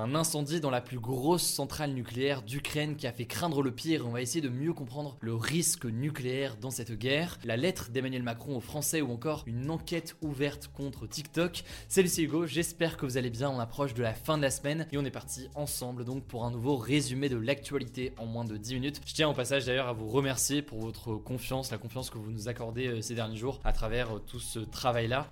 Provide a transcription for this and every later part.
Un incendie dans la plus grosse centrale nucléaire d'Ukraine qui a fait craindre le pire on va essayer de mieux comprendre le risque nucléaire dans cette guerre, la lettre d'Emmanuel Macron aux Français ou encore une enquête ouverte contre TikTok. Salut c'est Hugo, j'espère que vous allez bien, on approche de la fin de la semaine et on est parti ensemble donc pour un nouveau résumé de l'actualité en moins de 10 minutes. Je tiens au passage d'ailleurs à vous remercier pour votre confiance, la confiance que vous nous accordez euh, ces derniers jours à travers euh, tout ce travail là.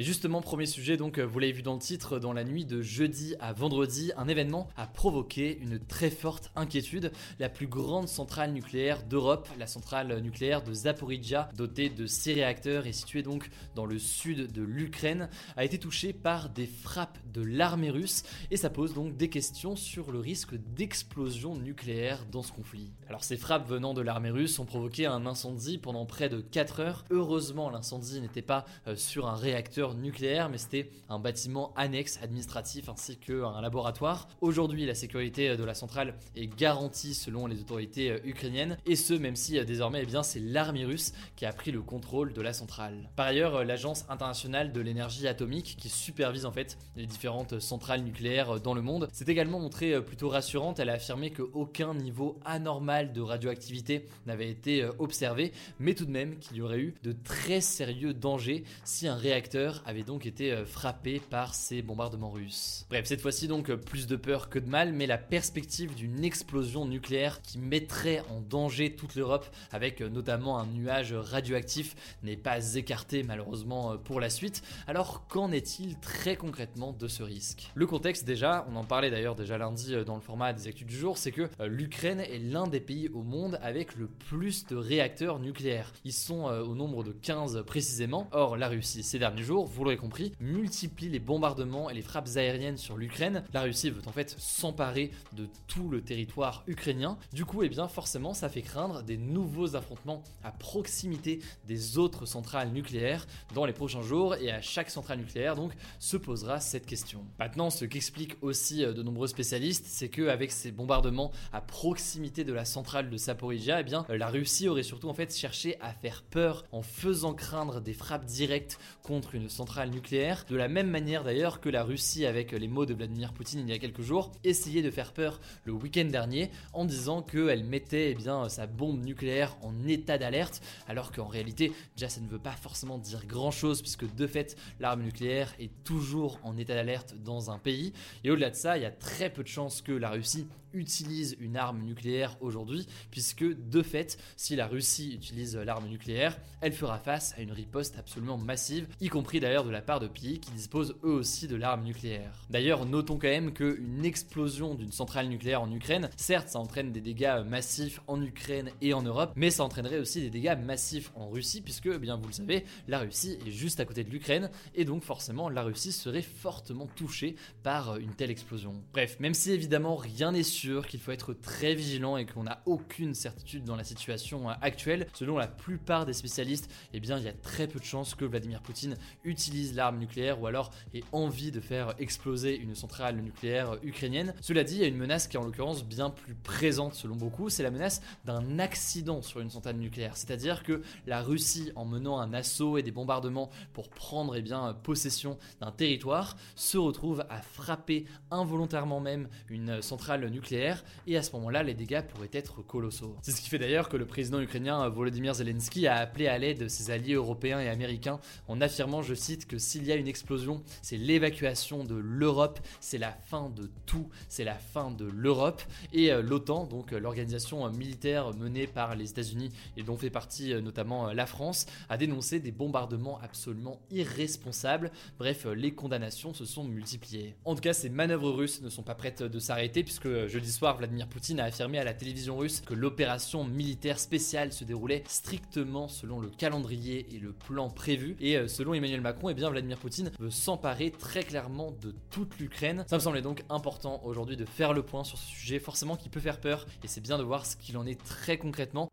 Et justement, premier sujet, donc euh, vous l'avez vu dans le titre, dans la nuit de jeudi à vendredi, un événement a provoqué une très forte inquiétude. La plus grande centrale nucléaire d'Europe, la centrale nucléaire de Zaporizhia, dotée de 6 réacteurs et située donc dans le sud de l'Ukraine, a été touchée par des frappes de l'armée russe et ça pose donc des questions sur le risque d'explosion nucléaire dans ce conflit. Alors ces frappes venant de l'armée russe ont provoqué un incendie pendant près de 4 heures. Heureusement, l'incendie n'était pas euh, sur un réacteur nucléaire, mais c'était un bâtiment annexe administratif ainsi qu'un laboratoire. Aujourd'hui, la sécurité de la centrale est garantie selon les autorités ukrainiennes, et ce, même si euh, désormais, eh bien, c'est l'armée russe qui a pris le contrôle de la centrale. Par ailleurs, euh, l'Agence internationale de l'énergie atomique, qui supervise en fait les différentes centrales nucléaires euh, dans le monde, s'est également montrée plutôt rassurante. Elle a affirmé qu'aucun niveau anormal de radioactivité n'avait été observé, mais tout de même qu'il y aurait eu de très sérieux dangers si un réacteur avait donc été euh, frappé par ces bombardements russes. Bref, cette fois-ci donc euh, plus de peur que de mal, mais la perspective d'une explosion nucléaire qui mettrait en danger toute l'Europe, avec euh, notamment un nuage radioactif, n'est pas écartée malheureusement pour la suite. Alors qu'en est-il très concrètement de ce risque? Le contexte déjà, on en parlait d'ailleurs déjà lundi dans le format des actus du jour, c'est que l'Ukraine est l'un des pays au monde avec le plus de réacteurs nucléaires. Ils sont au nombre de 15 précisément. Or, la Russie ces derniers jours, vous l'aurez compris, multiplie les bombardements et les frappes aériennes sur l'Ukraine. La Russie veut en fait s'emparer de tout le territoire ukrainien. Du coup, eh bien forcément, ça fait craindre des nouveaux affrontements à proximité des autres centrales nucléaires dans les prochains jours et à chaque centrale nucléaire donc se posera cette question. Maintenant, ce qu'expliquent aussi euh, de nombreux spécialistes, c'est que avec ces bombardements à proximité de la centrale de Saporizhia, eh bien la Russie aurait surtout en fait cherché à faire peur en faisant craindre des frappes directes contre une centrale nucléaire, de la même manière d'ailleurs que la Russie, avec les mots de Vladimir Poutine il y a quelques jours, essayait de faire peur le week-end dernier en disant qu'elle mettait eh sa bombe nucléaire en état d'alerte, alors qu'en réalité, déjà ça ne veut pas forcément dire grand-chose, puisque de fait, l'arme nucléaire est toujours en état d'alerte dans un pays. Et au-delà de ça, il y a très peu de chances que la Russie utilise une arme nucléaire aujourd'hui, puisque de fait, si la Russie utilise l'arme nucléaire, elle fera face à une riposte absolument massive, y compris d'ailleurs de la part de pays qui disposent eux aussi de l'arme nucléaire. D'ailleurs, notons quand même qu'une explosion d'une centrale nucléaire en Ukraine, certes, ça entraîne des dégâts massifs en Ukraine et en Europe, mais ça entraînerait aussi des dégâts massifs en Russie, puisque, eh bien vous le savez, la Russie est juste à côté de l'Ukraine, et donc forcément, la Russie serait fortement touchée par une telle explosion. Bref, même si évidemment rien n'est sûr, qu'il faut être très vigilant et qu'on n'a aucune certitude dans la situation euh, actuelle. Selon la plupart des spécialistes, eh bien, il y a très peu de chances que Vladimir Poutine utilise l'arme nucléaire ou alors ait envie de faire exploser une centrale nucléaire ukrainienne. Cela dit, il y a une menace qui est en l'occurrence bien plus présente selon beaucoup, c'est la menace d'un accident sur une centrale nucléaire. C'est-à-dire que la Russie, en menant un assaut et des bombardements pour prendre eh bien, possession d'un territoire, se retrouve à frapper involontairement même une centrale nucléaire et à ce moment-là les dégâts pourraient être colossaux. C'est ce qui fait d'ailleurs que le président ukrainien Volodymyr Zelensky a appelé à l'aide ses alliés européens et américains en affirmant, je cite, que s'il y a une explosion, c'est l'évacuation de l'Europe, c'est la fin de tout, c'est la fin de l'Europe et euh, l'OTAN, donc euh, l'organisation euh, militaire menée par les États-Unis et dont fait partie notamment la France, a dénoncé des bombardements absolument irresponsables. Bref, les condamnations se sont multipliées. En tout cas, ces manœuvres russes ne sont pas prêtes de s'arrêter puisque jeudi soir, Vladimir Poutine a affirmé à la télévision russe que l'opération militaire spéciale se déroulait strictement selon le calendrier et le plan prévu. Et selon Emmanuel Macron, eh bien Vladimir Poutine veut s'emparer très clairement de toute l'Ukraine. Ça me semblait donc important aujourd'hui de faire le point sur ce sujet, forcément qui peut faire peur, et c'est bien de voir ce qu'il en est très concrètement.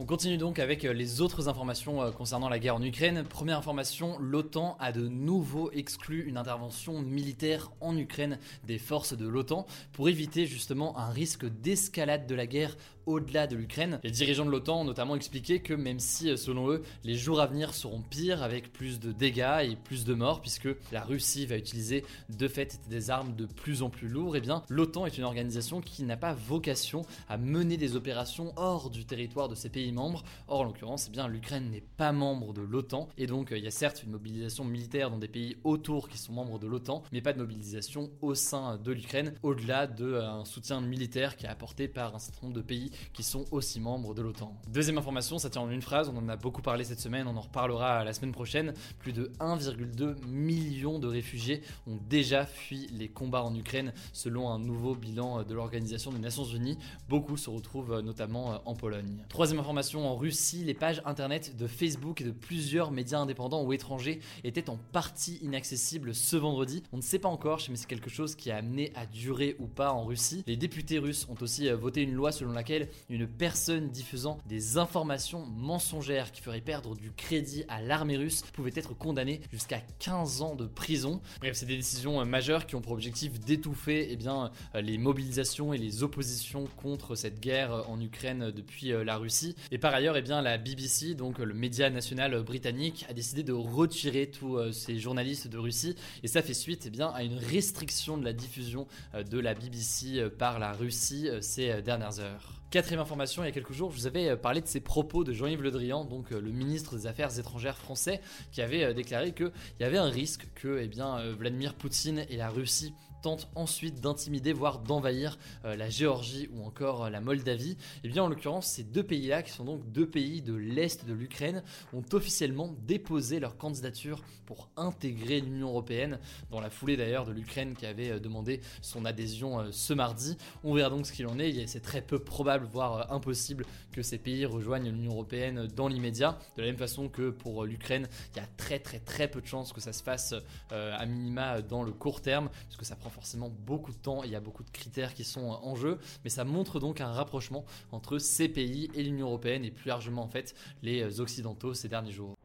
On continue donc avec euh, les autres informations euh, concernant la guerre en Ukraine. Première information, l'OTAN a de nouveau exclu une intervention militaire en Ukraine des forces de l'OTAN pour éviter justement un risque d'escalade de la guerre au-delà de l'Ukraine. Les dirigeants de l'OTAN ont notamment expliqué que même si, euh, selon eux, les jours à venir seront pires avec plus de dégâts et plus de morts, puisque la Russie va utiliser de fait des armes de plus en plus lourdes, et eh bien l'OTAN est une organisation qui n'a pas vocation à mener des opérations hors du territoire de ses pays membres. Or, en l'occurrence, eh bien l'Ukraine n'est pas membre de l'OTAN, et donc euh, il y a certes une mobilisation militaire dans des pays autour qui sont membres de l'OTAN, mais pas de mobilisation au sein de l'Ukraine, au-delà d'un euh, soutien militaire qui est apporté par un certain nombre de pays qui sont aussi membres de l'OTAN. Deuxième information, ça tient en une phrase, on en a beaucoup parlé cette semaine, on en reparlera la semaine prochaine. Plus de 1,2 million de réfugiés ont déjà fui les combats en Ukraine selon un nouveau bilan de l'Organisation des Nations Unies. Beaucoup se retrouvent notamment en Pologne. Troisième information, en Russie, les pages internet de Facebook et de plusieurs médias indépendants ou étrangers étaient en partie inaccessibles ce vendredi. On ne sait pas encore, mais c'est quelque chose qui a amené à durer ou pas en Russie. Les députés russes ont aussi voté une loi selon laquelle une personne diffusant des informations mensongères qui feraient perdre du crédit à l'armée russe pouvait être condamnée jusqu'à 15 ans de prison. Bref, c'est des décisions euh, majeures qui ont pour objectif d'étouffer eh euh, les mobilisations et les oppositions contre cette guerre euh, en Ukraine depuis la Russie. Et par ailleurs, eh bien, la BBC, donc le média national britannique, a décidé de retirer tous ces journalistes de Russie. Et ça fait suite eh bien, à une restriction de la diffusion de la BBC par la Russie ces dernières heures. Quatrième information, il y a quelques jours, je vous avais euh, parlé de ces propos de Jean-Yves Le Drian, donc euh, le ministre des Affaires étrangères français, qui avait euh, déclaré qu'il y avait un risque que eh bien, Vladimir Poutine et la Russie tente ensuite d'intimider, voire d'envahir euh, la Géorgie ou encore euh, la Moldavie, et eh bien en l'occurrence ces deux pays-là, qui sont donc deux pays de l'Est de l'Ukraine, ont officiellement déposé leur candidature pour intégrer l'Union Européenne, dans la foulée d'ailleurs de l'Ukraine qui avait euh, demandé son adhésion ce mardi. On verra donc ce qu'il en est, c'est très peu probable, voire impossible, que ces pays rejoignent l'Union Européenne dans l'immédiat, de la même façon que pour l'Ukraine, il y a très très très peu de chances que ça se fasse à minima dans le court terme, puisque ça prend forcément beaucoup de temps, il y a beaucoup de critères qui sont en jeu, mais ça montre donc un rapprochement entre ces pays et l'Union Européenne et plus largement en fait les Occidentaux ces derniers jours.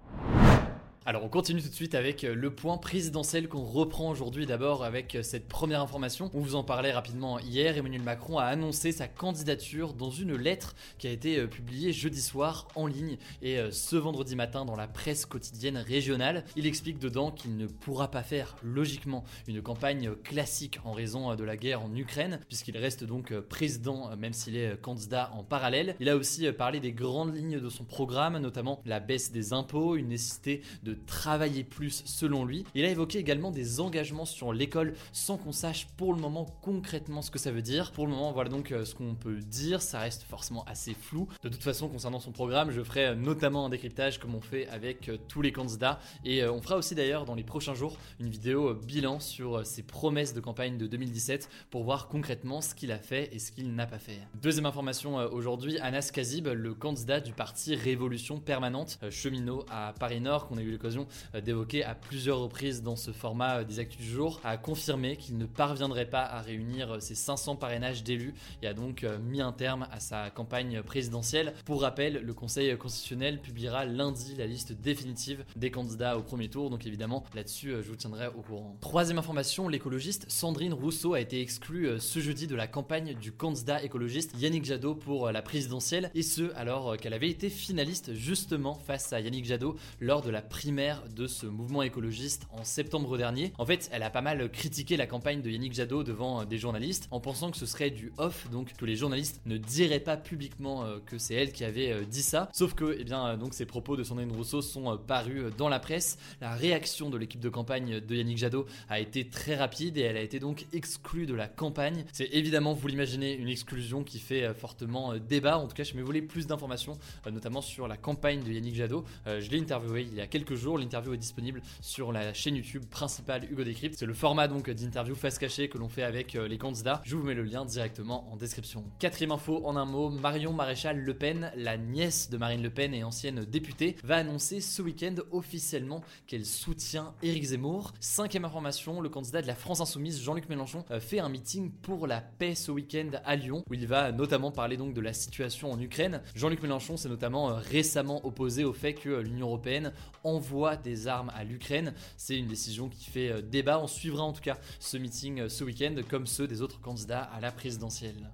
Alors on continue tout de suite avec euh, le point présidentiel qu'on reprend aujourd'hui d'abord avec euh, cette première information. On vous en parlait rapidement hier, Emmanuel Macron a annoncé sa candidature dans une lettre qui a été euh, publiée jeudi soir en ligne et ce vendredi matin dans la presse quotidienne régionale. Il explique dedans qu'il ne pourra pas faire logiquement une campagne classique en raison de la guerre en Ukraine puisqu'il reste donc président même s'il est candidat en parallèle. Il a aussi parlé des grandes lignes de son programme, notamment la baisse des impôts, une nécessité de travailler plus selon lui. Il a évoqué également des engagements sur l'école sans qu'on sache pour le moment concrètement ce que ça veut dire. Pour le moment, voilà donc euh, ce qu'on peut dire, ça reste forcément assez flou. De toute façon, concernant son programme, je ferai euh, notamment un décryptage comme on fait avec euh, tous les candidats et on fera aussi d'ailleurs dans les prochains jours une vidéo bilan sur ses promesses de campagne de 2017 pour voir concrètement ce qu'il a fait et ce qu'il n'a pas fait. Deuxième information aujourd'hui, Anas Kazib, le candidat du parti Révolution Permanente, cheminot à Paris Nord qu'on a eu le euh, d'évoquer à plusieurs reprises dans ce format euh, des actus du jour, a confirmé qu'il ne parviendrait pas à réunir euh, ses 500 parrainages d'élus et a donc mis un terme à sa campagne présidentielle. Pour rappel, le Conseil constitutionnel publiera lundi la liste définitive des candidats au premier tour, donc évidemment là-dessus je vous tiendrai au courant. Troisième information, l'écologiste Sandrine Rousseau a été exclue ce jeudi de la campagne du candidat écologiste Yannick Jadot pour la présidentielle, et ce alors qu'elle avait été finaliste justement face à Yannick Jadot lors de la primaire de ce mouvement écologiste en septembre dernier. En fait, elle a pas mal critiqué la campagne de Yannick Jadot devant des journalistes en pensant que ce serait du off, donc que les journalistes ne diraient pas publiquement que c'est elle qui avait dit ça. Sauf que, eh bien, donc ces propos de Sandrine Rousseau sont parus dans la presse. La réaction de l'équipe de campagne de Yannick Jadot a été très rapide et elle a été donc exclue de la campagne. C'est évidemment, vous l'imaginez, une exclusion qui fait euh, fortement euh, débat. En tout cas, je me voulais plus d'informations, euh, notamment sur la campagne de Yannick Jadot. Je l'ai interviewé il y a quelques jours. L'interview est disponible sur la chaîne YouTube principale Hugo Décrypte. C'est le format donc d'interview face cachée que l'on fait avec les candidats. Je vous mets le lien directement en description. Quatrième info en un mot, Marion Maréchal Le Pen, la nièce de Marine Le Pen et ancienne députée, va annoncer ce week-end officiellement qu'elle soutient Éric Zemmour. Cinquième information, le candidat de la France Insoumise, Jean-Luc Mélenchon, fait un meeting pour la paix ce week-end à Lyon, où il va notamment parler donc de la situation en Ukraine. Jean-Luc Mélenchon s'est notamment euh, récemment opposé au fait que euh, l'Union européenne envoie des armes à l'Ukraine. C'est une décision qui fait euh, débat. On suivra en tout cas ce meeting ce week-end, comme ceux des autres candidats à la présidentielle.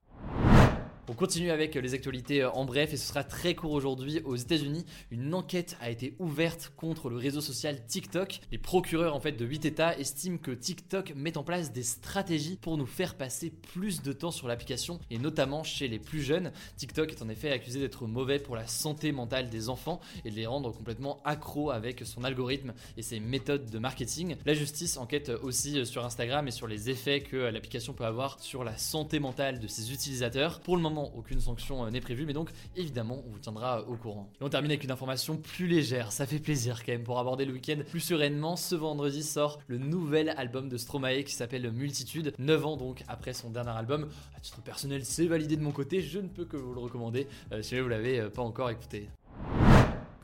On continue avec les actualités en bref et ce sera très court aujourd'hui. Aux États-Unis, une enquête a été ouverte contre le réseau social TikTok. Les procureurs en fait de 8 États estiment que TikTok met en place des stratégies pour nous faire passer plus de temps sur l'application et notamment chez les plus jeunes. TikTok est en effet accusé d'être mauvais pour la santé mentale des enfants et de les rendre complètement accros avec son algorithme et ses méthodes de marketing. La justice enquête aussi sur Instagram et sur les effets que l'application peut avoir sur la santé mentale de ses utilisateurs. Pour le moment, aucune sanction euh, n'est prévue, mais donc évidemment, on vous tiendra au courant. Et on termine avec une information plus légère, ça fait plaisir quand même pour aborder le week-end plus sereinement. Ce vendredi sort le nouvel album de Stromae qui s'appelle Multitude, 9 ans donc après son dernier album. À titre personnel, c'est validé de mon côté, je ne peux que vous le recommander euh, si vous l'avez euh, pas encore écouté.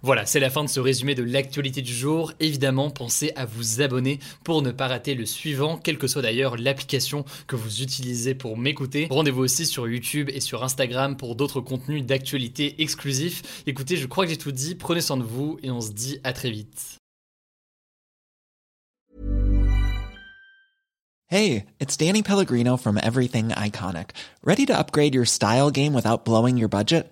Voilà, c'est la fin de ce résumé de l'actualité du jour. Évidemment, pensez à vous abonner pour ne pas rater le suivant, quelle que soit d'ailleurs l'application que vous utilisez pour m'écouter. Rendez-vous aussi sur YouTube et sur Instagram pour d'autres contenus d'actualité exclusifs. Écoutez, je crois que j'ai tout dit, prenez soin de vous et on se dit à très vite. Hey, it's Danny Pellegrino from Everything Iconic. Ready to upgrade your style game without blowing your budget?